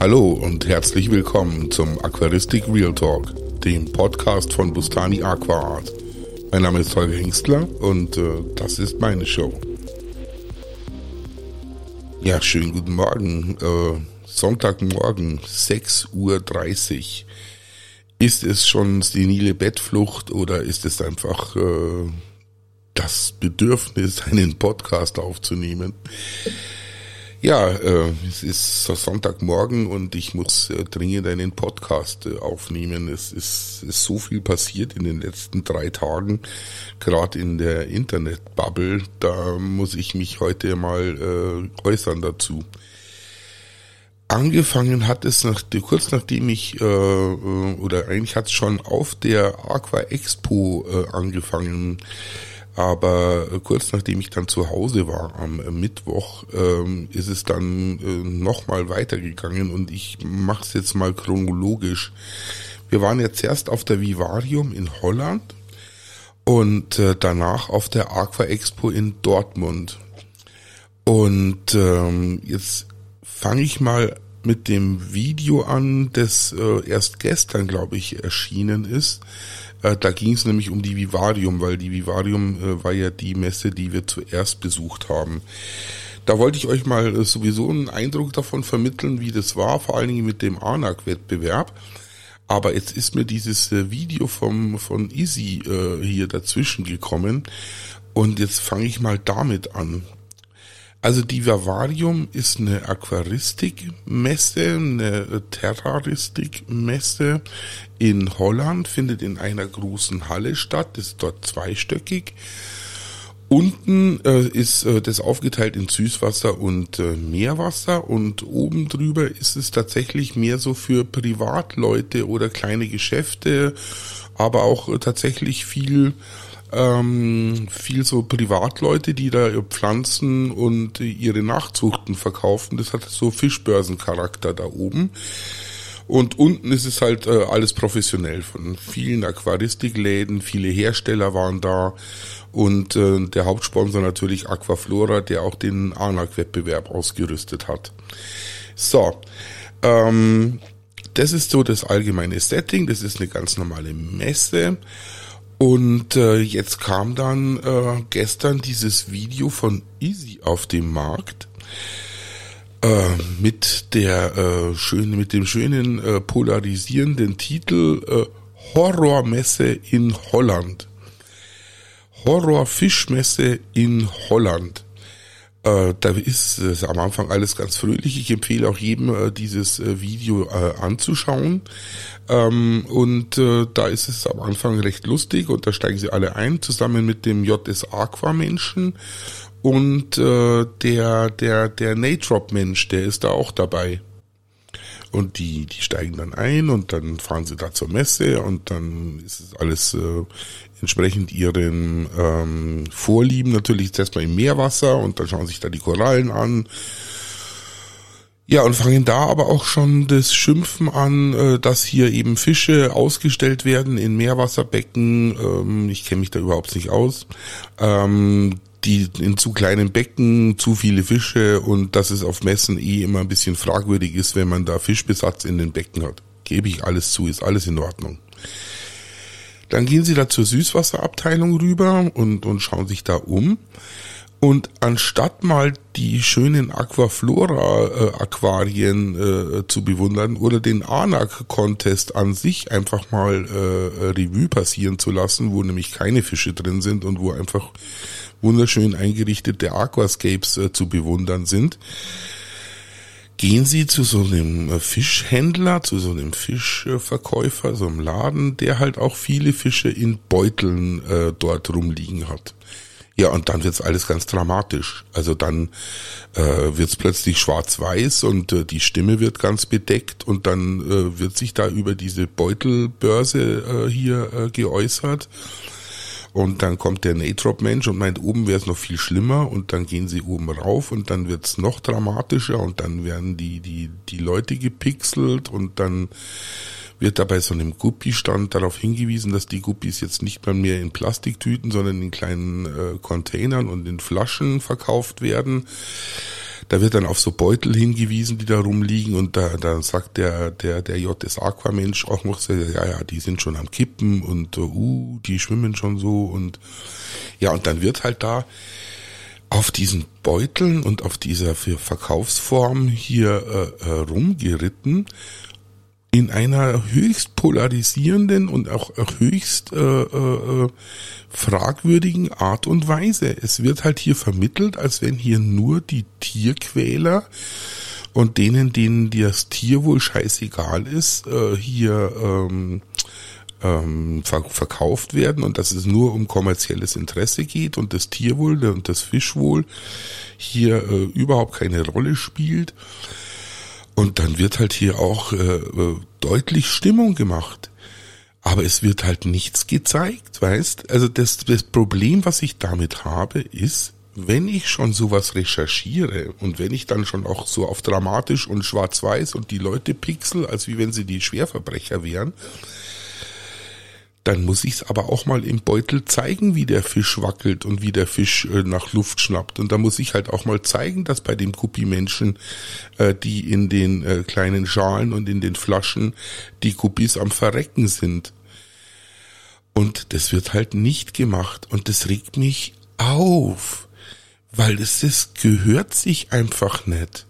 Hallo und herzlich willkommen zum Aquaristik Real Talk, dem Podcast von Bustani Aquaart. Mein Name ist Holger Hengstler und äh, das ist meine Show. Ja, schönen guten Morgen. Äh, Sonntagmorgen, 6.30 Uhr. Ist es schon senile Bettflucht oder ist es einfach äh, das Bedürfnis, einen Podcast aufzunehmen? Ja, äh, es ist Sonntagmorgen und ich muss äh, dringend einen Podcast äh, aufnehmen. Es ist, ist so viel passiert in den letzten drei Tagen, gerade in der Internetbubble. Da muss ich mich heute mal äh, äußern dazu. Angefangen hat es nach, kurz nachdem ich, äh, äh oder eigentlich hat es schon auf der Aqua Expo äh, angefangen, aber kurz nachdem ich dann zu Hause war am Mittwoch, ähm, ist es dann äh, nochmal weitergegangen und ich mache es jetzt mal chronologisch. Wir waren jetzt erst auf der Vivarium in Holland und äh, danach auf der Aqua Expo in Dortmund. Und ähm, jetzt fange ich mal mit dem Video an, das äh, erst gestern, glaube ich, erschienen ist. Äh, da ging es nämlich um die Vivarium, weil die Vivarium äh, war ja die Messe, die wir zuerst besucht haben. Da wollte ich euch mal äh, sowieso einen Eindruck davon vermitteln, wie das war, vor allen Dingen mit dem ANAC-Wettbewerb. Aber jetzt ist mir dieses äh, Video vom, von Easy äh, hier dazwischen gekommen und jetzt fange ich mal damit an. Also die Vivarium ist eine Aquaristikmesse, eine Terroristikmesse in Holland, findet in einer großen Halle statt, ist dort zweistöckig. Unten äh, ist äh, das aufgeteilt in Süßwasser und äh, Meerwasser und oben drüber ist es tatsächlich mehr so für Privatleute oder kleine Geschäfte, aber auch äh, tatsächlich viel ähm, viel so Privatleute, die da Pflanzen und ihre Nachzuchten verkaufen. Das hat so Fischbörsencharakter da oben. Und unten ist es halt äh, alles professionell von vielen Aquaristikläden, viele Hersteller waren da und äh, der Hauptsponsor natürlich Aquaflora, der auch den ANAC-Wettbewerb ausgerüstet hat. So, ähm, das ist so das allgemeine Setting, das ist eine ganz normale Messe. Und äh, jetzt kam dann äh, gestern dieses Video von Easy auf den Markt äh, mit der äh, schönen, mit dem schönen äh, polarisierenden Titel äh, Horrormesse in Holland. Horrorfischmesse in Holland. Äh, da ist es am Anfang alles ganz fröhlich. Ich empfehle auch jedem, äh, dieses äh, Video äh, anzuschauen. Ähm, und äh, da ist es am Anfang recht lustig und da steigen sie alle ein, zusammen mit dem JS Aqua Menschen und äh, der, der, der Natrop Mensch, der ist da auch dabei. Und die, die steigen dann ein und dann fahren sie da zur Messe und dann ist es alles äh, entsprechend ihren ähm, Vorlieben natürlich erstmal im Meerwasser und dann schauen sich da die Korallen an. Ja, und fangen da aber auch schon das Schimpfen an, äh, dass hier eben Fische ausgestellt werden in Meerwasserbecken. Ähm, ich kenne mich da überhaupt nicht aus. Ähm, die in zu kleinen Becken, zu viele Fische und dass es auf Messen eh immer ein bisschen fragwürdig ist, wenn man da Fischbesatz in den Becken hat. Gebe ich alles zu, ist alles in Ordnung. Dann gehen sie da zur Süßwasserabteilung rüber und, und schauen sich da um. Und anstatt mal die schönen Aquaflora-Aquarien äh, äh, zu bewundern oder den Anak-Contest an sich einfach mal äh, Revue passieren zu lassen, wo nämlich keine Fische drin sind und wo einfach wunderschön eingerichtete Aquascapes äh, zu bewundern sind, gehen Sie zu so einem äh, Fischhändler, zu so einem Fischverkäufer, so einem Laden, der halt auch viele Fische in Beuteln äh, dort rumliegen hat. Ja, und dann wird's alles ganz dramatisch. Also dann äh, wird's plötzlich schwarz-weiß und äh, die Stimme wird ganz bedeckt und dann äh, wird sich da über diese Beutelbörse äh, hier äh, geäußert und dann kommt der Natrop-Mensch und meint, oben wäre es noch viel schlimmer. Und dann gehen sie oben rauf und dann wird's noch dramatischer. Und dann werden die, die, die Leute gepixelt. Und dann wird da bei so einem Guppi-Stand darauf hingewiesen, dass die Guppies jetzt nicht mehr, mehr in Plastiktüten, sondern in kleinen äh, Containern und in Flaschen verkauft werden. Da wird dann auf so Beutel hingewiesen, die da rumliegen und da, da sagt der, der, der JS Aquamensch auch noch, so, ja, ja, die sind schon am Kippen und, uh, die schwimmen schon so und, ja, und dann wird halt da auf diesen Beuteln und auf dieser Verkaufsform hier äh, äh, rumgeritten in einer höchst polarisierenden und auch höchst äh, äh, fragwürdigen Art und Weise. Es wird halt hier vermittelt, als wenn hier nur die Tierquäler und denen, denen das Tier wohl scheißegal ist, äh, hier ähm, ähm, verkauft werden und dass es nur um kommerzielles Interesse geht und das Tierwohl und das Fischwohl hier äh, überhaupt keine Rolle spielt. Und dann wird halt hier auch äh, äh, deutlich Stimmung gemacht. Aber es wird halt nichts gezeigt, weißt? Also das, das Problem, was ich damit habe, ist, wenn ich schon sowas recherchiere und wenn ich dann schon auch so auf dramatisch und schwarz-weiß und die Leute pixel, als wie wenn sie die Schwerverbrecher wären, dann muss ich es aber auch mal im Beutel zeigen, wie der Fisch wackelt und wie der Fisch äh, nach Luft schnappt. Und da muss ich halt auch mal zeigen, dass bei den Guppi-Menschen, äh, die in den äh, kleinen Schalen und in den Flaschen die Guppis am Verrecken sind. Und das wird halt nicht gemacht. Und das regt mich auf, weil es das gehört sich einfach nicht.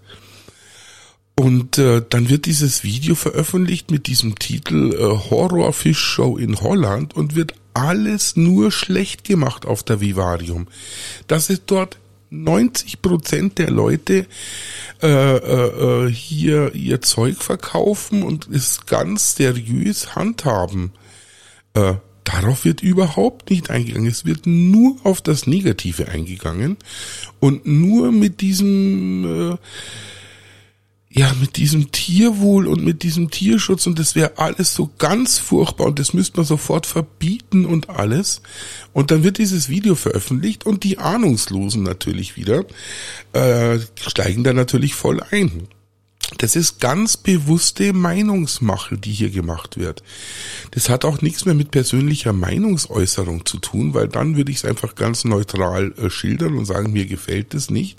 Und äh, dann wird dieses Video veröffentlicht mit diesem Titel äh, Horror Fish Show in Holland und wird alles nur schlecht gemacht auf der Vivarium. Dass es dort 90 Prozent der Leute äh, äh, äh, hier ihr Zeug verkaufen und es ganz seriös handhaben. Äh, darauf wird überhaupt nicht eingegangen. Es wird nur auf das Negative eingegangen und nur mit diesem äh, ja, mit diesem Tierwohl und mit diesem Tierschutz und das wäre alles so ganz furchtbar und das müsste man sofort verbieten und alles. Und dann wird dieses Video veröffentlicht und die Ahnungslosen natürlich wieder äh, steigen da natürlich voll ein. Das ist ganz bewusste Meinungsmache, die hier gemacht wird. Das hat auch nichts mehr mit persönlicher Meinungsäußerung zu tun, weil dann würde ich es einfach ganz neutral äh, schildern und sagen, mir gefällt es nicht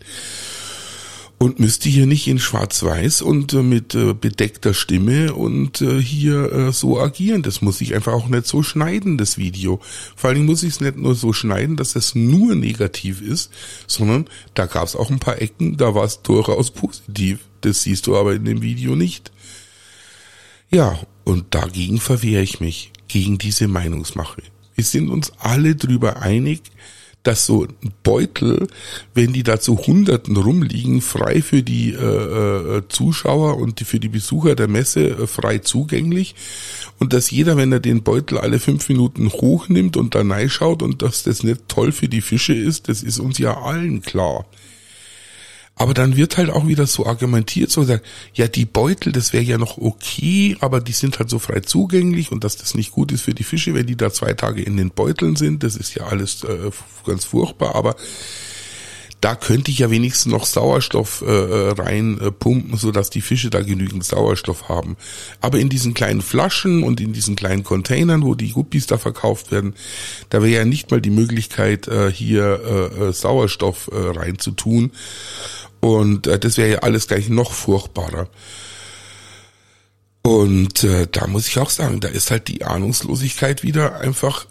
und müsste hier nicht in Schwarz-Weiß und äh, mit äh, bedeckter Stimme und äh, hier äh, so agieren. Das muss ich einfach auch nicht so schneiden, das Video. Vor allen Dingen muss ich es nicht nur so schneiden, dass es nur negativ ist, sondern da gab es auch ein paar Ecken, da war es durchaus positiv. Das siehst du aber in dem Video nicht. Ja, und dagegen verwehre ich mich, gegen diese Meinungsmache. Wir sind uns alle drüber einig, dass so Beutel, wenn die da zu Hunderten rumliegen, frei für die äh, äh, Zuschauer und die, für die Besucher der Messe äh, frei zugänglich und dass jeder, wenn er den Beutel alle fünf Minuten hochnimmt und da schaut und dass das nicht toll für die Fische ist, das ist uns ja allen klar. Aber dann wird halt auch wieder so argumentiert, so gesagt, ja, die Beutel, das wäre ja noch okay, aber die sind halt so frei zugänglich und dass das nicht gut ist für die Fische, wenn die da zwei Tage in den Beuteln sind, das ist ja alles äh, ganz furchtbar, aber da könnte ich ja wenigstens noch Sauerstoff äh, äh rein äh, pumpen, so dass die Fische da genügend Sauerstoff haben. Aber in diesen kleinen Flaschen und in diesen kleinen Containern, wo die Guppies da verkauft werden, da wäre ja nicht mal die Möglichkeit, äh, hier äh, äh Sauerstoff äh, reinzutun. Und äh, das wäre ja alles gleich noch furchtbarer. Und äh, da muss ich auch sagen, da ist halt die Ahnungslosigkeit wieder einfach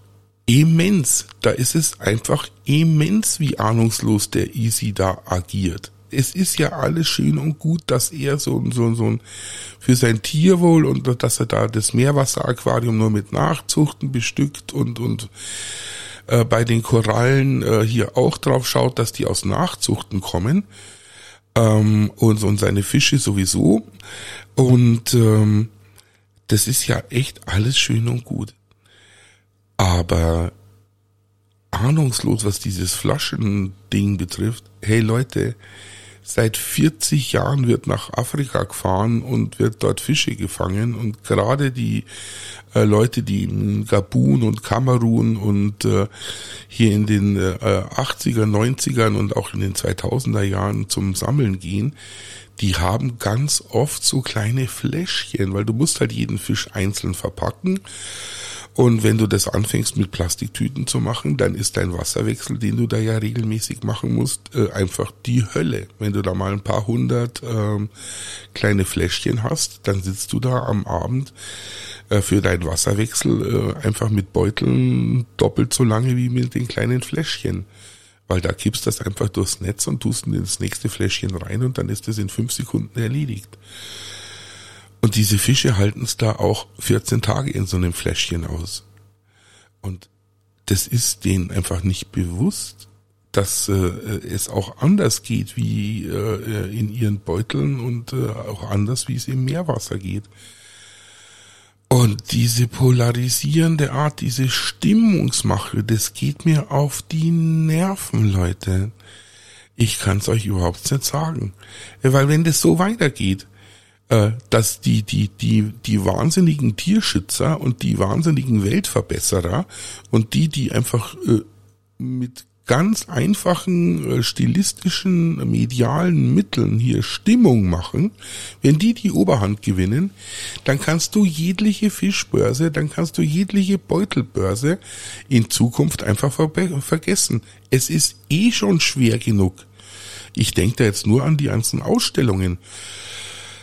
immens. Da ist es einfach immens, wie ahnungslos der Easy da agiert. Es ist ja alles schön und gut, dass er so, so, so ein, für sein Tierwohl und dass er da das Meerwasseraquarium nur mit Nachzuchten bestückt und, und äh, bei den Korallen äh, hier auch drauf schaut, dass die aus Nachzuchten kommen ähm, und, und seine Fische sowieso. Und ähm, das ist ja echt alles schön und gut. Aber ahnungslos, was dieses Flaschending betrifft, hey Leute, seit 40 Jahren wird nach Afrika gefahren und wird dort Fische gefangen. Und gerade die äh, Leute, die in Gabun und Kamerun und äh, hier in den äh, 80er, 90ern und auch in den 2000er Jahren zum Sammeln gehen, die haben ganz oft so kleine Fläschchen, weil du musst halt jeden Fisch einzeln verpacken Und wenn du das anfängst mit Plastiktüten zu machen, dann ist dein Wasserwechsel, den du da ja regelmäßig machen musst, äh, einfach die Hölle. Wenn du da mal ein paar hundert ähm, kleine Fläschchen hast, dann sitzt du da am Abend äh, für deinen Wasserwechsel äh, einfach mit Beuteln doppelt so lange wie mit den kleinen Fläschchen. Weil da kippst das einfach durchs Netz und tust ins nächste Fläschchen rein und dann ist es in fünf Sekunden erledigt. Und diese Fische halten es da auch 14 Tage in so einem Fläschchen aus. Und das ist denen einfach nicht bewusst, dass äh, es auch anders geht wie äh, in ihren Beuteln und äh, auch anders, wie es im Meerwasser geht. Und diese polarisierende Art, diese Stimmungsmache, das geht mir auf die Nerven, Leute. Ich kann's euch überhaupt nicht sagen. Weil wenn das so weitergeht, äh, dass die, die, die, die wahnsinnigen Tierschützer und die wahnsinnigen Weltverbesserer und die, die einfach äh, mit ganz einfachen äh, stilistischen, medialen Mitteln hier Stimmung machen, wenn die die Oberhand gewinnen, dann kannst du jegliche Fischbörse, dann kannst du jegliche Beutelbörse in Zukunft einfach ver vergessen. Es ist eh schon schwer genug. Ich denke da jetzt nur an die ganzen Ausstellungen.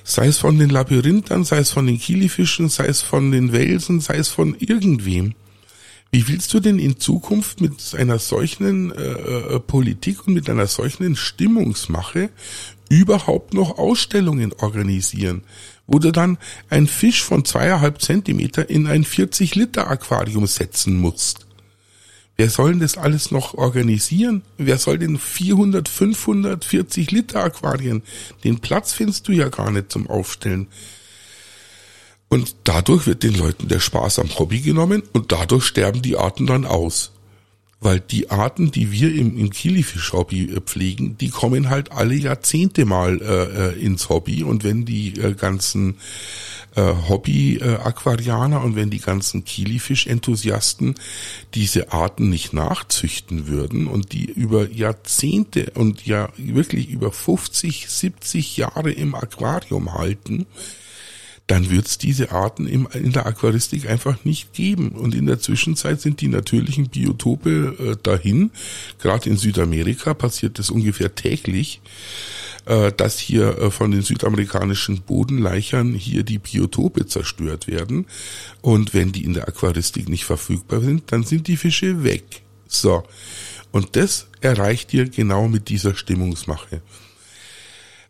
Sei es von den Labyrinthern, sei es von den Kilifischen, sei es von den Welsen, sei es von irgendwem. Wie willst du denn in Zukunft mit einer solchen äh, äh, Politik und mit einer solchen Stimmungsmache überhaupt noch Ausstellungen organisieren, wo du dann ein Fisch von zweieinhalb Zentimeter in ein 40 Liter Aquarium setzen musst? Wer soll denn das alles noch organisieren? Wer soll denn 400, 540 Liter Aquarien? Den Platz findest du ja gar nicht zum Aufstellen. Und dadurch wird den Leuten der Spaß am Hobby genommen und dadurch sterben die Arten dann aus. Weil die Arten, die wir im, im Kilifisch-Hobby äh, pflegen, die kommen halt alle Jahrzehnte mal äh, äh, ins Hobby. Und wenn die äh, ganzen äh, Hobby-Aquarianer und wenn die ganzen Kilifisch-Enthusiasten diese Arten nicht nachzüchten würden und die über Jahrzehnte und ja wirklich über 50, 70 Jahre im Aquarium halten, dann wird es diese Arten im, in der Aquaristik einfach nicht geben. Und in der Zwischenzeit sind die natürlichen Biotope äh, dahin. Gerade in Südamerika passiert das ungefähr täglich, äh, dass hier äh, von den südamerikanischen Bodenleichern hier die Biotope zerstört werden. Und wenn die in der Aquaristik nicht verfügbar sind, dann sind die Fische weg. So. Und das erreicht ihr genau mit dieser Stimmungsmache.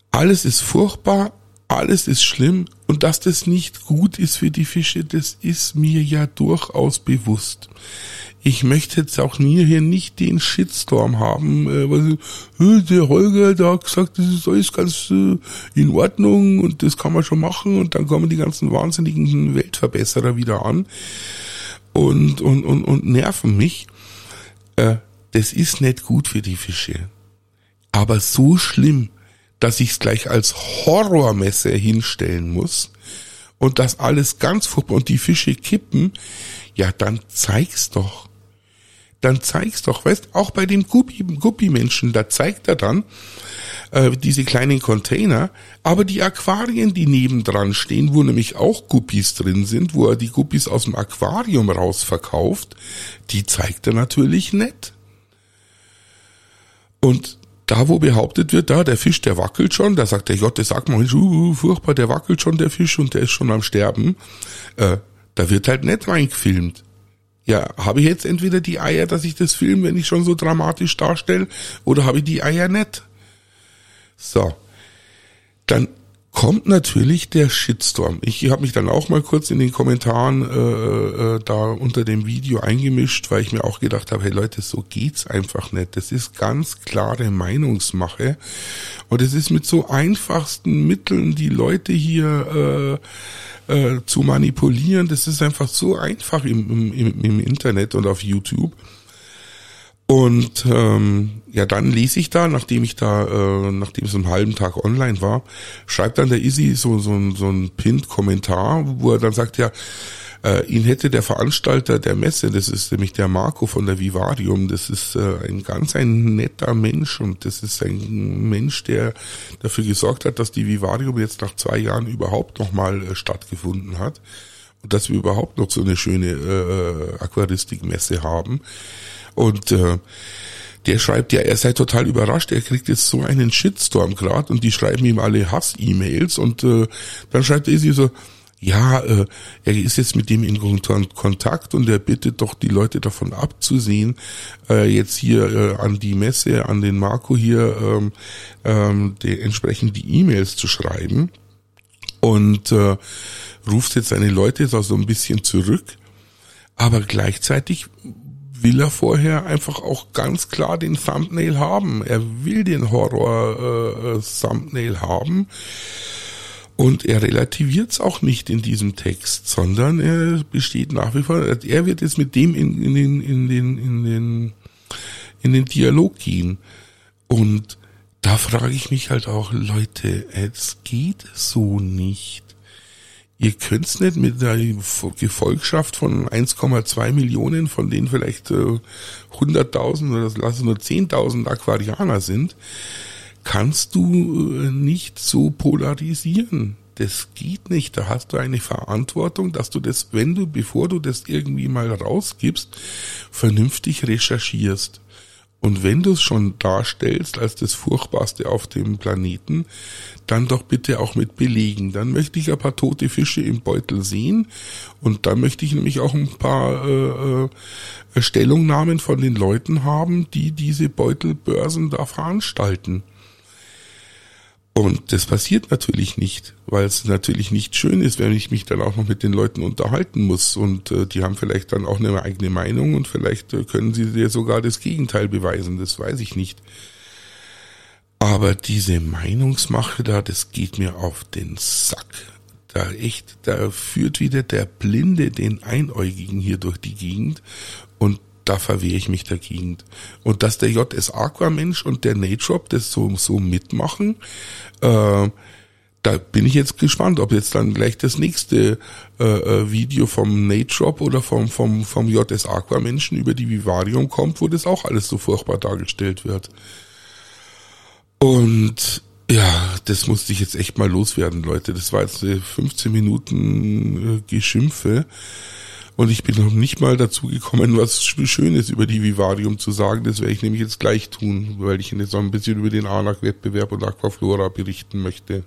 Alles ist furchtbar, alles ist schlimm und dass das nicht gut ist für die Fische, das ist mir ja durchaus bewusst. Ich möchte jetzt auch nie hier nicht den Shitstorm haben, äh, weil äh, der Holger da hat gesagt, das ist alles ganz äh, in Ordnung und das kann man schon machen und dann kommen die ganzen wahnsinnigen Weltverbesserer wieder an und, und, und, und nerven mich. Äh, das ist nicht gut für die Fische. Aber so schlimm dass ich es gleich als Horrormesse hinstellen muss und das alles ganz furchtbar und die Fische kippen, ja, dann zeig's doch. Dann zeig's doch, weißt, auch bei dem Guppi-Menschen, da zeigt er dann äh, diese kleinen Container, aber die Aquarien, die nebendran stehen, wo nämlich auch Guppies drin sind, wo er die Guppies aus dem Aquarium rausverkauft, die zeigt er natürlich nett. Und da wo behauptet wird, da der Fisch, der wackelt schon, da sagt der Gott, der sagt mal, uh, furchtbar, der wackelt schon, der Fisch, und der ist schon am Sterben, äh, da wird halt nicht reingefilmt. Ja, habe ich jetzt entweder die Eier, dass ich das filme, wenn ich schon so dramatisch darstelle, oder habe ich die Eier nicht? So. Dann kommt natürlich der Shitstorm. Ich habe mich dann auch mal kurz in den Kommentaren äh, äh, da unter dem Video eingemischt, weil ich mir auch gedacht habe, hey Leute, so geht's einfach nicht. Das ist ganz klare Meinungsmache und es ist mit so einfachsten Mitteln die Leute hier äh, äh, zu manipulieren. Das ist einfach so einfach im, im, im Internet und auf YouTube. Und ähm, ja, dann lese ich da, nachdem ich da, äh, nachdem es einen halben Tag online war, schreibt dann der Izzy so, so, so ein Pinned-Kommentar, wo er dann sagt, ja, äh, ihn hätte der Veranstalter der Messe, das ist nämlich der Marco von der Vivarium, das ist äh, ein ganz ein netter Mensch und das ist ein Mensch, der dafür gesorgt hat, dass die Vivarium jetzt nach zwei Jahren überhaupt nochmal äh, stattgefunden hat. und dass wir überhaupt noch so eine schöne äh, Aquaristikmesse haben. Und äh, der schreibt ja, er sei total überrascht, er kriegt jetzt so einen Shitstorm gerade und die schreiben ihm alle Hass-E-Mails und äh, dann schreibt er sie so, ja, äh, er ist jetzt mit dem in Kontakt und er bittet doch die Leute davon abzusehen, äh, jetzt hier äh, an die Messe, an den Marco hier ähm, ähm, die, entsprechend die E-Mails zu schreiben. Und äh, ruft jetzt seine Leute so ein bisschen zurück, aber gleichzeitig will er vorher einfach auch ganz klar den Thumbnail haben. Er will den Horror-Thumbnail äh, haben und er relativiert es auch nicht in diesem Text, sondern er besteht nach wie vor, er wird jetzt mit dem in, in, den, in, den, in, den, in den Dialog gehen. Und da frage ich mich halt auch, Leute, es geht so nicht. Ihr könnt's nicht mit einer Gefolgschaft von 1,2 Millionen, von denen vielleicht äh, 100.000 oder lass es nur 10.000 Aquarianer sind, kannst du äh, nicht so polarisieren. Das geht nicht. Da hast du eine Verantwortung, dass du das, wenn du, bevor du das irgendwie mal rausgibst, vernünftig recherchierst. Und wenn du es schon darstellst als das Furchtbarste auf dem Planeten, dann doch bitte auch mit Belegen. Dann möchte ich ein paar tote Fische im Beutel sehen und dann möchte ich nämlich auch ein paar äh, äh, Stellungnahmen von den Leuten haben, die diese Beutelbörsen da veranstalten. Und das passiert natürlich nicht, weil es natürlich nicht schön ist, wenn ich mich dann auch noch mit den Leuten unterhalten muss. Und äh, die haben vielleicht dann auch eine eigene Meinung und vielleicht äh, können sie dir sogar das Gegenteil beweisen, das weiß ich nicht. Aber diese Meinungsmache da, das geht mir auf den Sack. Da echt, da führt wieder der Blinde den Einäugigen hier durch die Gegend und da verwehre ich mich dagegen. Und dass der JS Aqua Mensch und der Natrop das so, so mitmachen, äh, da bin ich jetzt gespannt, ob jetzt dann gleich das nächste äh, äh Video vom Natrop oder vom, vom, vom JS Aqua Menschen über die Vivarium kommt, wo das auch alles so furchtbar dargestellt wird. Und ja, das musste ich jetzt echt mal loswerden, Leute. Das war jetzt 15 Minuten äh, Geschimpfe. Und ich bin noch nicht mal dazu gekommen, was Schönes über die Vivarium zu sagen. Das werde ich nämlich jetzt gleich tun, weil ich jetzt noch ein bisschen über den ANAC-Wettbewerb und Aquaflora berichten möchte.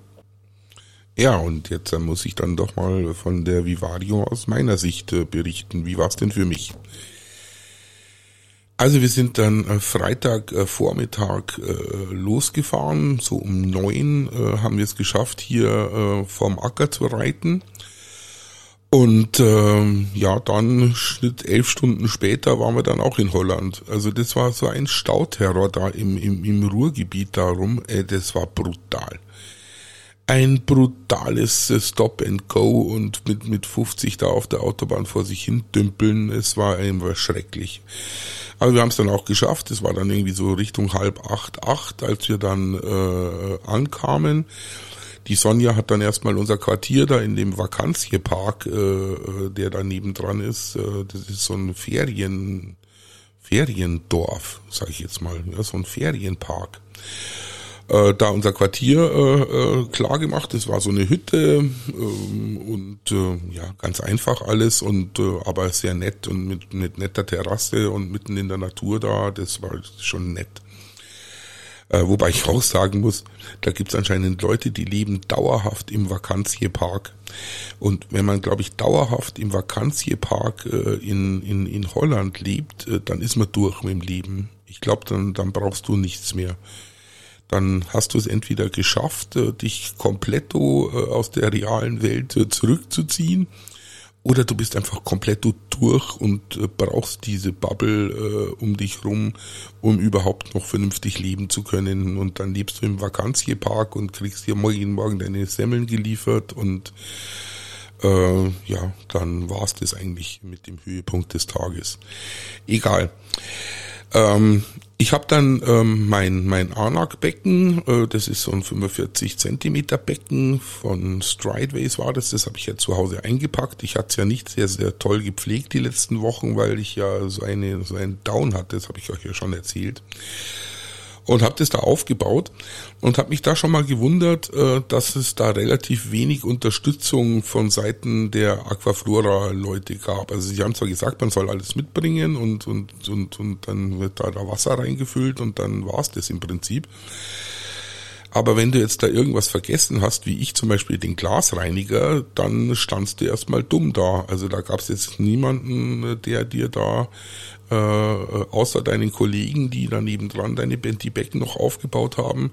Ja, und jetzt muss ich dann doch mal von der Vivarium aus meiner Sicht äh, berichten. Wie war es denn für mich? Also wir sind dann äh, Freitag äh, Vormittag äh, losgefahren, so um neun äh, haben wir es geschafft, hier äh, vorm Acker zu reiten. Und ähm, ja, dann Schnitt elf Stunden später waren wir dann auch in Holland. Also das war so ein Stauterror da im, im, im Ruhrgebiet darum. Äh, das war brutal. Ein brutales äh, Stop and Go und mit, mit 50 da auf der Autobahn vor sich hin dümpeln. Es war einfach schrecklich. Aber wir haben es dann auch geschafft. Es war dann irgendwie so Richtung halb acht, acht, als wir dann äh, ankamen. Die Sonja hat dann erstmal unser Quartier da in dem Vakanziepark, äh, äh, der da nebendran ist. Äh, das ist so ein Ferien, Feriendorf, sage ich jetzt mal, ja, so ein Ferienpark. Äh, da unser Quartier äh, äh, klar gemacht. Es war so eine Hütte äh, und äh, ja ganz einfach alles und äh, aber sehr nett und mit, mit netter Terrasse und mitten in der Natur da. Das war schon nett. Äh, wobei ich auch sagen muss, da gibt es anscheinend Leute, die leben dauerhaft im Vakanziepark. Und wenn man, glaube ich, dauerhaft im Vakanziepark äh, in, in, in Holland lebt, äh, dann ist man durch mit dem Leben. Ich glaube, dann, dann brauchst du nichts mehr. Dann hast du es entweder geschafft, äh, dich komplett äh, aus der realen Welt äh, zurückzuziehen oder du bist einfach komplett durch und äh, brauchst diese Bubble äh, um dich rum, um überhaupt noch vernünftig leben zu können. Und dann lebst du im Vakanziepark und kriegst dir morgen morgen deine Semmeln geliefert und äh, ja, dann war's das eigentlich mit dem Höhepunkt des Tages. Egal. Ähm, ich habe dann ähm, mein mein Anak-Becken, äh, das ist so ein 45 Zentimeter Becken von Strideways war das, das habe ich ja zu Hause eingepackt. Ich hatte es ja nicht sehr sehr toll gepflegt die letzten Wochen, weil ich ja so eine so einen Down hatte, das habe ich euch ja schon erzählt. Und habe das da aufgebaut und habe mich da schon mal gewundert, äh, dass es da relativ wenig Unterstützung von Seiten der Aquaflora-Leute gab. Also sie haben zwar gesagt, man soll alles mitbringen und und und und dann wird da, da Wasser reingefüllt und dann war's das im Prinzip. Aber wenn du jetzt da irgendwas vergessen hast, wie ich zum Beispiel den Glasreiniger, dann standst du erstmal dumm da. Also da gab es jetzt niemanden, der dir da äh, außer deinen Kollegen, die da nebendran deine die Becken noch aufgebaut haben,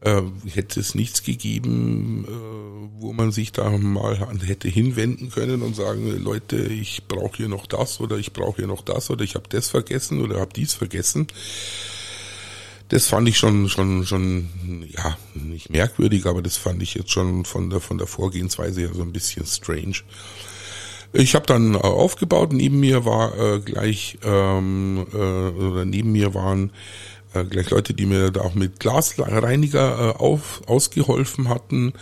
äh, hätte es nichts gegeben, äh, wo man sich da mal hätte hinwenden können und sagen, Leute, ich brauche hier noch das oder ich brauche hier noch das oder ich habe das vergessen oder habe dies vergessen das fand ich schon, schon, schon, ja, nicht merkwürdig, aber das fand ich jetzt schon von der, von der Vorgehensweise her so ein bisschen strange. Ich habe dann äh, aufgebaut, neben mir war äh, gleich, ähm, äh, oder neben mir waren äh, gleich Leute, die mir da auch mit Glasreiniger äh, auf, ausgeholfen hatten.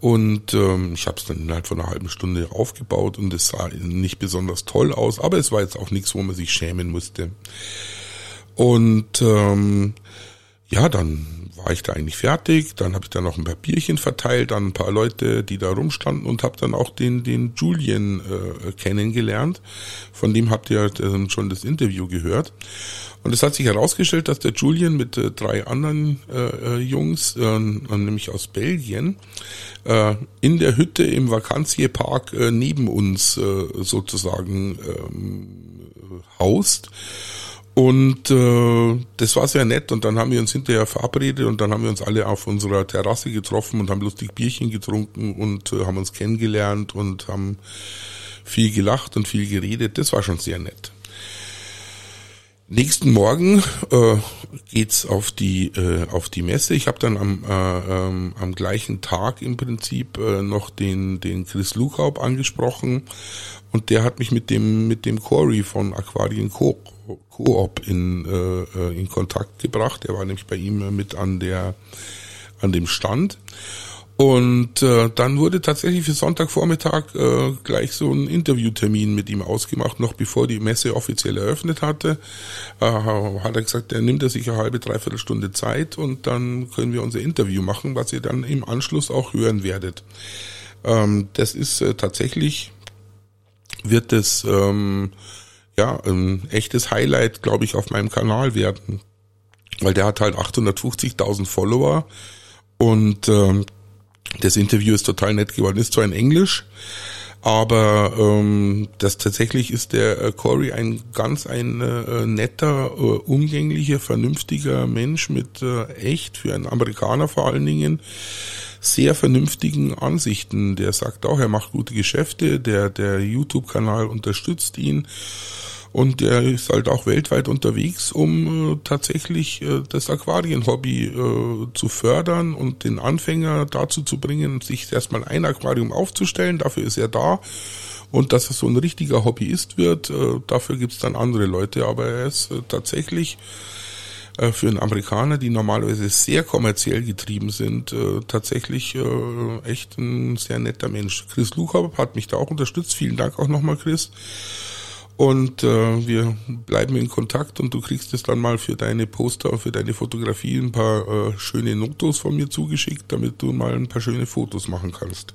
Und ähm, ich habe es dann innerhalb von einer halben Stunde aufgebaut und es sah nicht besonders toll aus, aber es war jetzt auch nichts, wo man sich schämen musste. Und ähm, ja, dann war ich da eigentlich fertig. Dann habe ich da noch ein paar Bierchen verteilt an ein paar Leute, die da rumstanden und habe dann auch den den Julian äh, kennengelernt. Von dem habt ihr äh, schon das Interview gehört. Und es hat sich herausgestellt, dass der Julian mit äh, drei anderen äh, äh Jungs, äh, nämlich aus Belgien, äh, in der Hütte im Vakanziepark äh, neben uns äh, sozusagen ähm, haust und äh, das war sehr nett und dann haben wir uns hinterher verabredet und dann haben wir uns alle auf unserer Terrasse getroffen und haben lustig Bierchen getrunken und äh, haben uns kennengelernt und haben viel gelacht und viel geredet. Das war schon sehr nett. Nächsten Morgen äh, geht's auf die äh, auf die Messe. Ich habe dann am äh, ähm, am gleichen Tag im Prinzip äh, noch den den Chris Lukaub angesprochen und der hat mich mit dem mit dem Corey von Aquarien Co Coop in, äh, äh, in Kontakt gebracht. Er war nämlich bei ihm mit an der an dem Stand. Und äh, dann wurde tatsächlich für Sonntagvormittag äh, gleich so ein Interviewtermin mit ihm ausgemacht, noch bevor die Messe offiziell eröffnet hatte. Äh, hat er gesagt, er nimmt er sich eine halbe, dreiviertel Stunde Zeit und dann können wir unser Interview machen, was ihr dann im Anschluss auch hören werdet. Ähm, das ist äh, tatsächlich, wird es ähm, ja, ein echtes Highlight, glaube ich, auf meinem Kanal werden. Weil der hat halt 850.000 Follower und ähm, das Interview ist total nett geworden. Ist zwar in Englisch, aber ähm, das tatsächlich ist der äh, Corey ein ganz ein äh, netter, äh, umgänglicher, vernünftiger Mensch mit äh, echt für einen Amerikaner vor allen Dingen sehr vernünftigen Ansichten. Der sagt auch, er macht gute Geschäfte, der der YouTube-Kanal unterstützt ihn und der ist halt auch weltweit unterwegs, um äh, tatsächlich äh, das Aquarienhobby äh, zu fördern und den Anfänger dazu zu bringen, sich erstmal ein Aquarium aufzustellen. Dafür ist er da. Und dass er so ein richtiger Hobbyist wird, äh, dafür gibt's dann andere Leute. Aber er ist äh, tatsächlich äh, für einen Amerikaner, die normalerweise sehr kommerziell getrieben sind, äh, tatsächlich äh, echt ein sehr netter Mensch. Chris Luchab hat mich da auch unterstützt. Vielen Dank auch nochmal, Chris. Und äh, wir bleiben in Kontakt und du kriegst es dann mal für deine Poster und für deine Fotografie ein paar äh, schöne Notos von mir zugeschickt, damit du mal ein paar schöne Fotos machen kannst.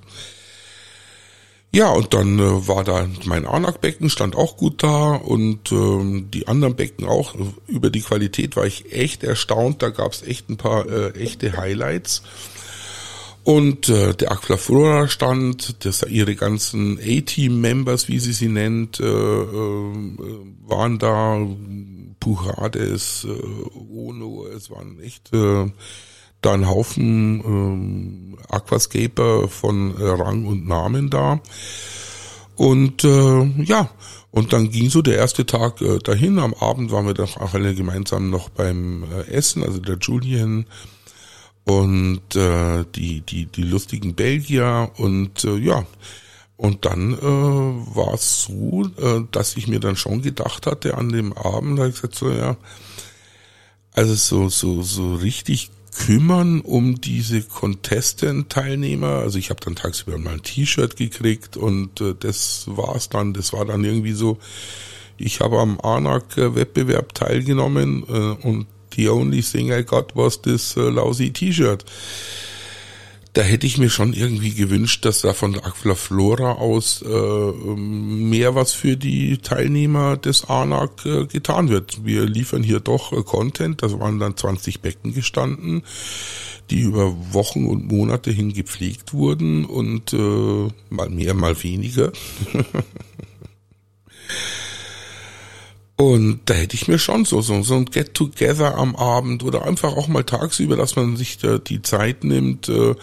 Ja, und dann äh, war da mein Anak-Becken, stand auch gut da und äh, die anderen Becken auch. Über die Qualität war ich echt erstaunt, da gab's echt ein paar äh, echte Highlights. Und äh, der Aquaflora stand, das, ihre ganzen A-Team-Members, wie sie sie nennt, äh, äh, waren da. Puchades, äh, Ono, es waren echt äh, da ein Haufen äh, Aquascaper von äh, Rang und Namen da. Und äh, ja, und dann ging so der erste Tag äh, dahin. Am Abend waren wir dann auch alle gemeinsam noch beim äh, Essen, also der Julian und äh, die, die, die lustigen Belgier und äh, ja, und dann äh, war es so, äh, dass ich mir dann schon gedacht hatte an dem Abend, da ich gesagt so, ja, also so, so, so richtig kümmern um diese Contestant-Teilnehmer. Also ich habe dann tagsüber mal ein T-Shirt gekriegt und äh, das war's dann. Das war dann irgendwie so, ich habe am ANAC-Wettbewerb teilgenommen äh, und the only thing I got was this uh, lousy T-Shirt da hätte ich mir schon irgendwie gewünscht, dass da von Aquila Flora aus äh, mehr was für die Teilnehmer des ANAC äh, getan wird. Wir liefern hier doch äh, Content, da waren dann 20 Becken gestanden, die über Wochen und Monate hin gepflegt wurden und äh, mal mehr, mal weniger. Und da hätte ich mir schon so, so, so ein Get-Together am Abend oder einfach auch mal tagsüber, dass man sich da die Zeit nimmt, äh,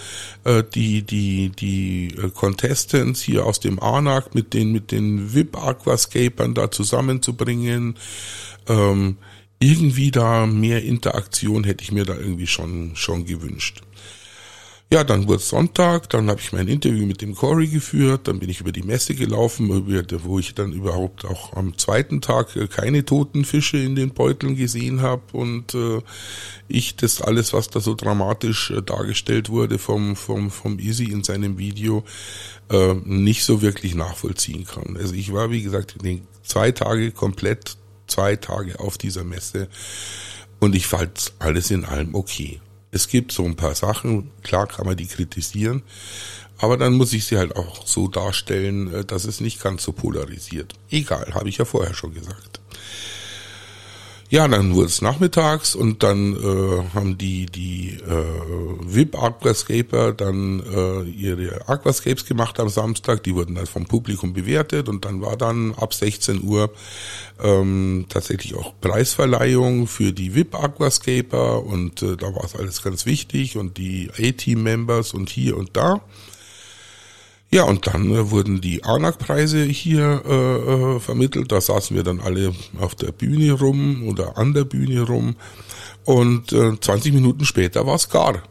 äh die, die, die äh, Contestants hier aus dem ANAC mit den, mit den VIP-Aquascapern da zusammenzubringen. Ähm, irgendwie da mehr Interaktion hätte ich mir da irgendwie schon, schon gewünscht. Ja, dann wurde Sonntag, dann habe ich mein Interview mit dem Corey geführt, dann bin ich über die Messe gelaufen, wo ich dann überhaupt auch am zweiten Tag äh, keine toten Fische in den Beuteln gesehen habe und äh, ich das alles, was da so dramatisch äh, dargestellt wurde vom, vom, vom Easy in seinem Video, äh, nicht so wirklich nachvollziehen kann. Also ich war, wie gesagt, zwei Tage komplett, zwei Tage auf dieser Messe und ich fand alles in allem okay. Es gibt so ein paar Sachen, klar kann man die kritisieren, aber dann muss ich sie halt auch so darstellen, äh, dass es nicht ganz so polarisiert. Egal, habe ich ja vorher schon gesagt. Ja, dann wurde es nachmittags und dann äh, haben die die äh, VIP Aquascaper dann äh, ihre Aquascapes gemacht am Samstag. Die wurden dann vom Publikum bewertet und dann war dann ab 16 Uhr ähm, tatsächlich auch Preisverleihung für die VIP Aquascaper und äh, da war es alles ganz wichtig und die A-Team-Members und hier und da. Ja, und dann äh, wurden die ANAC-Preise hier äh, äh, vermittelt. Da saßen wir dann alle auf der Bühne rum oder an der Bühne rum. Und äh, 20 Minuten später war es gar.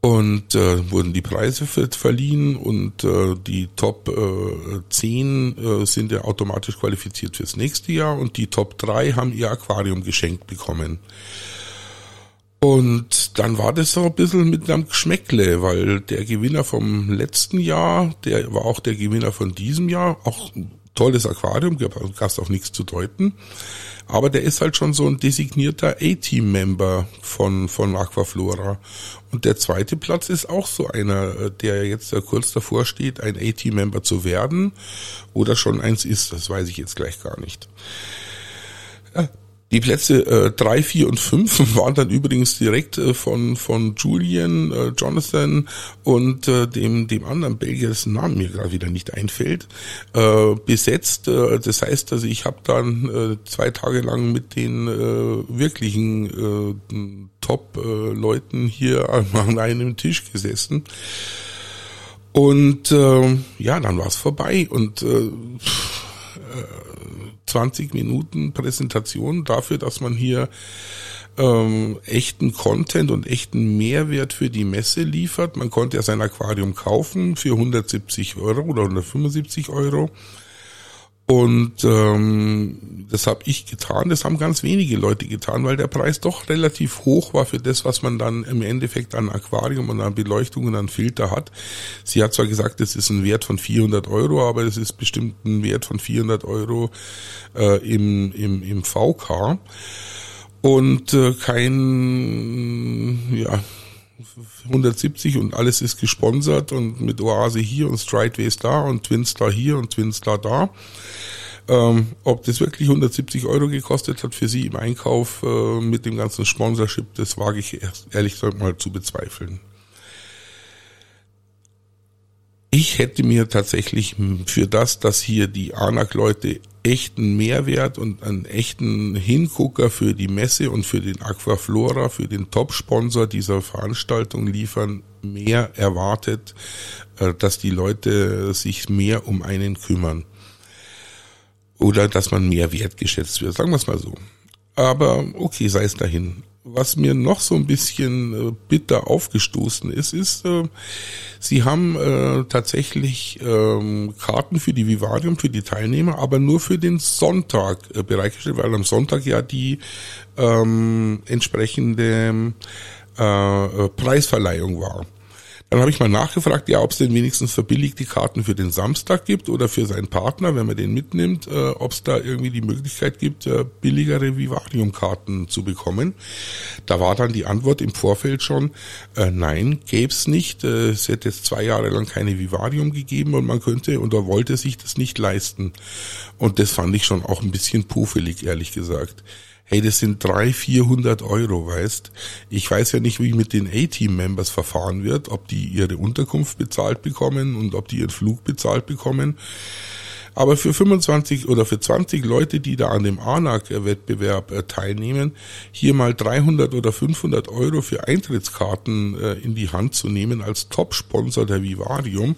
Und äh, wurden die Preise verliehen und äh, die Top äh, 10 äh, sind ja automatisch qualifiziert fürs nächste Jahr und die Top 3 haben ihr Aquarium geschenkt bekommen. Und dann war das so ein bisschen mit einem Geschmäckle, weil der Gewinner vom letzten Jahr, der war auch der Gewinner von diesem Jahr, auch ein tolles Aquarium, gab es auch nichts zu deuten. Aber der ist halt schon so ein designierter A-Team-Member von, von Aquaflora. Und der zweite Platz ist auch so einer, der jetzt kurz davor steht, ein A-Team-Member zu werden oder schon eins ist. Das weiß ich jetzt gleich gar nicht. Die Plätze äh, drei, vier und fünf waren dann übrigens direkt äh, von von Julian, äh, Jonathan und äh, dem dem anderen Belgier, dessen Namen mir gerade wieder nicht einfällt, äh, besetzt. Äh, das heißt, also ich habe dann äh, zwei Tage lang mit den äh, wirklichen äh, Top-Leuten äh, hier an einem Tisch gesessen. Und äh, ja, dann war es vorbei und äh, äh 20 Minuten Präsentation dafür, dass man hier ähm, echten Content und echten Mehrwert für die Messe liefert. Man konnte ja sein Aquarium kaufen für 170 Euro oder 175 Euro. Und ähm, das habe ich getan, das haben ganz wenige Leute getan, weil der Preis doch relativ hoch war für das, was man dann im Endeffekt an Aquarium und an Beleuchtung und an Filter hat. Sie hat zwar gesagt, es ist ein Wert von 400 Euro, aber es ist bestimmt ein Wert von 400 Euro äh, im, im, im VK. Und äh, kein, ja, 170 und alles ist gesponsert und mit Oase hier und Strideways da und Twinstar hier und Twinstar da. Ähm, ob das wirklich 170 Euro gekostet hat für Sie im Einkauf äh, mit dem ganzen Sponsorship, das wage ich ehrlich gesagt mal zu bezweifeln. Ich hätte mir tatsächlich für das, dass hier die ANAC-Leute echten Mehrwert und einen echten Hingucker für die Messe und für den Aquaflora, für den Top-Sponsor dieser Veranstaltung liefern, mehr erwartet, äh, dass die Leute sich mehr um einen kümmern. Oder dass man mehr wertgeschätzt wird, sagen wir es mal so. Aber okay, sei es dahin. Was mir noch so ein bisschen äh, bitter aufgestoßen ist, ist, äh, sie haben äh, tatsächlich ähm, Karten für die Vivarium, für die Teilnehmer, aber nur für den Sonntag äh, bereitgestellt, weil am Sonntag ja die ähm, entsprechende äh, Preisverleihung war. Dann habe ich mal nachgefragt, ja, ob es denn wenigstens verbilligte Karten für den Samstag gibt oder für seinen Partner, wenn man den mitnimmt, äh, ob es da irgendwie die Möglichkeit gibt, äh, billigere Vivarium-Karten zu bekommen. Da war dann die Antwort im Vorfeld schon, äh, nein, gäb's nicht. Äh, es hätte jetzt zwei Jahre lang keine Vivarium gegeben und man könnte oder wollte sich das nicht leisten. Und das fand ich schon auch ein bisschen puffelig, ehrlich gesagt hey, das sind drei, vierhundert Euro, weißt. Ich weiß ja nicht, wie mit den A-Team-Members verfahren wird, ob die ihre Unterkunft bezahlt bekommen und ob die ihren Flug bezahlt bekommen. Aber für 25 oder für 20 Leute, die da an dem ANAC-Wettbewerb äh, teilnehmen, hier mal 300 oder 500 Euro für Eintrittskarten äh, in die Hand zu nehmen als Top-Sponsor der Vivarium,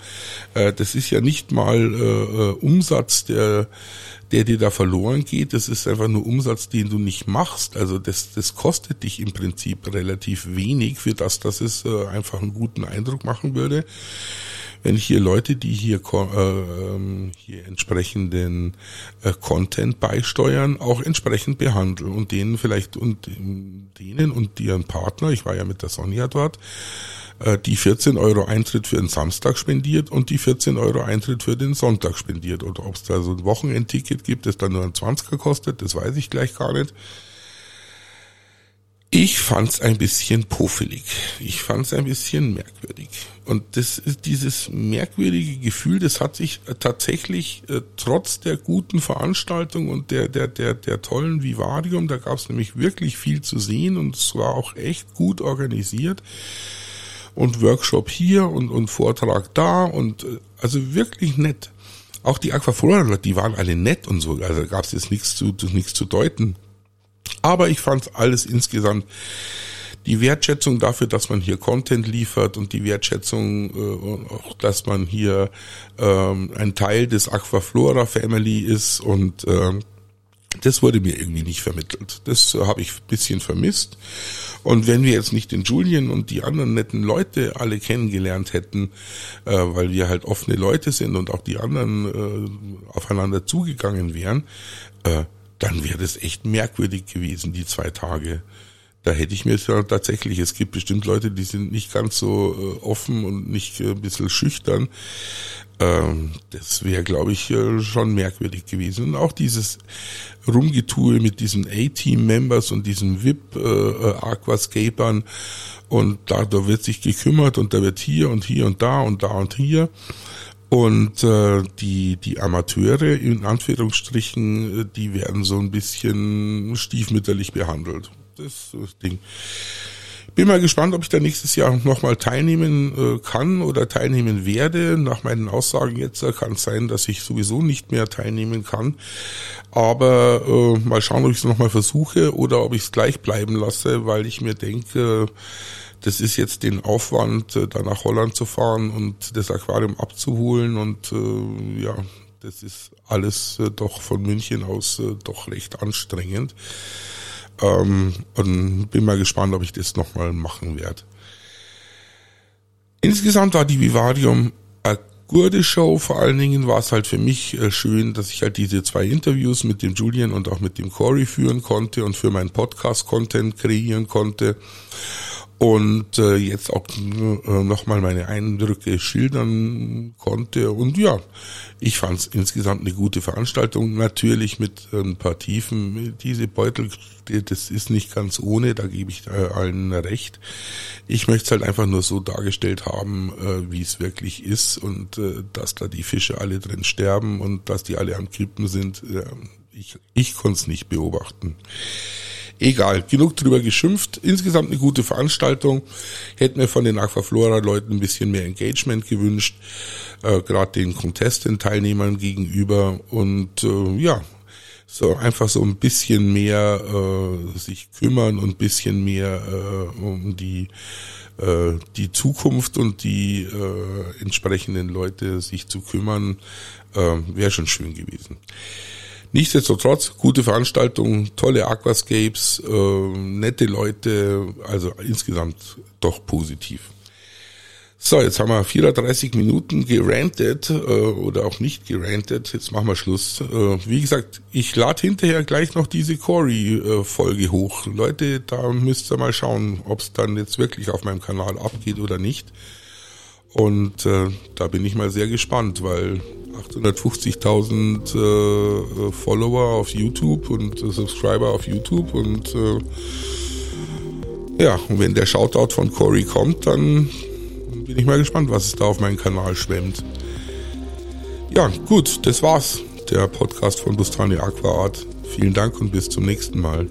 äh, das ist ja nicht mal Umsatz der der dir da verloren geht, das ist einfach nur Umsatz, den du nicht machst. Also das, das kostet dich im Prinzip relativ wenig für das, dass es äh, einfach einen guten Eindruck machen würde. Wenn hier Leute, die hier, äh, ähm, hier entsprechenden äh, Content beisteuern, auch entsprechend behandeln und denen vielleicht und denen und ihren Partner, ich war ja mit der Sonja dort, die 14 Euro Eintritt für den Samstag spendiert und die 14 Euro Eintritt für den Sonntag spendiert. Oder ob es da so ein Wochenendticket gibt, das dann nur ein 20er kostet, das weiß ich gleich gar nicht. Ich fand's ein bisschen puffelig. Ich fand's ein bisschen merkwürdig. Und das ist dieses merkwürdige Gefühl, das hat sich äh, tatsächlich äh, trotz der guten Veranstaltung und der der der der tollen Vivarium, da gab's nämlich wirklich viel zu sehen und es war auch echt gut organisiert und Workshop hier und, und Vortrag da und äh, also wirklich nett. Auch die Aquaflora, die waren alle nett und so, also gab es jetzt nichts zu, nichts zu deuten. Aber ich fand alles insgesamt die Wertschätzung dafür, dass man hier Content liefert und die Wertschätzung äh, auch, dass man hier ähm, ein Teil des Aquaflora Family ist und ähm, das wurde mir irgendwie nicht vermittelt. Das habe ich ein bisschen vermisst. Und wenn wir jetzt nicht den Julian und die anderen netten Leute alle kennengelernt hätten, äh, weil wir halt offene Leute sind und auch die anderen äh, aufeinander zugegangen wären, äh, dann wäre das echt merkwürdig gewesen, die zwei Tage. Da hätte ich mir ja tatsächlich, es gibt bestimmt Leute, die sind nicht ganz so äh, offen und nicht äh, ein bisschen schüchtern. Ähm, das wäre, glaube ich, äh, schon merkwürdig gewesen. Und auch dieses Rumgetue mit diesen A-Team-Members und diesen VIP-Aquascapern und da, da wird sich gekümmert und da wird hier und hier und da und da und hier. Und äh, die, die Amateure, in Anführungsstrichen, die werden so ein bisschen stiefmütterlich behandelt. Das, das Ding. Bin mal gespannt, ob ich da nächstes Jahr nochmal teilnehmen äh, kann oder teilnehmen werde. Nach meinen Aussagen jetzt äh, kann es sein, dass ich sowieso nicht mehr teilnehmen kann. Aber äh, mal schauen, ob ich es nochmal versuche oder ob ich es gleich bleiben lasse, weil ich mir denke, das ist jetzt den Aufwand, äh, da nach Holland zu fahren und das Aquarium abzuholen und äh, ja, das ist alles äh, doch von München aus äh, doch recht anstrengend. Ähm, und bin mal gespannt, ob ich das nochmal machen werde. Insgesamt war die Vivarium eine gute Show. Vor allen Dingen war es halt für mich äh, schön, dass ich halt diese zwei Interviews mit dem Julian und auch mit dem Corey führen konnte und für meinen Podcast Content kreieren konnte und äh, jetzt auch äh, nochmal meine Eindrücke schildern konnte. Und ja, ich fand es insgesamt eine gute Veranstaltung. Natürlich mit ein paar Tiefen. Diese Beutel, das ist nicht ganz ohne, da gebe ich äh, allen recht. Ich möchte es halt einfach nur so dargestellt haben, äh, wie es wirklich ist und äh, dass da die Fische alle drin sterben und dass die alle am Kippen sind. Äh, ich ich konnte es nicht beobachten. Egal, genug drüber geschimpft. Insgesamt eine gute Veranstaltung. Hätten mir von den Aquaflora-Leuten ein bisschen mehr Engagement gewünscht, äh, gerade den Contestant-Teilnehmern gegenüber. Und äh, ja, so einfach so ein bisschen mehr äh, sich kümmern und ein bisschen mehr äh, um die äh, die Zukunft und die äh, entsprechenden Leute sich zu kümmern, äh, wäre schon schön gewesen. Nichtsdestotrotz, gute Veranstaltung, tolle Aquascapes, äh, nette Leute, also insgesamt doch positiv. So, jetzt haben wir 34 Minuten gerantet äh, oder auch nicht gerantet. Jetzt machen wir Schluss. Äh, wie gesagt, ich lade hinterher gleich noch diese Corey-Folge hoch. Leute, da müsst ihr mal schauen, ob es dann jetzt wirklich auf meinem Kanal abgeht oder nicht. Und äh, da bin ich mal sehr gespannt, weil 850.000 äh, Follower auf YouTube und äh, Subscriber auf YouTube und äh, ja, und wenn der Shoutout von Corey kommt, dann bin ich mal gespannt, was es da auf meinen Kanal schwemmt. Ja, gut, das war's. Der Podcast von Bustani Aquaart. Vielen Dank und bis zum nächsten Mal.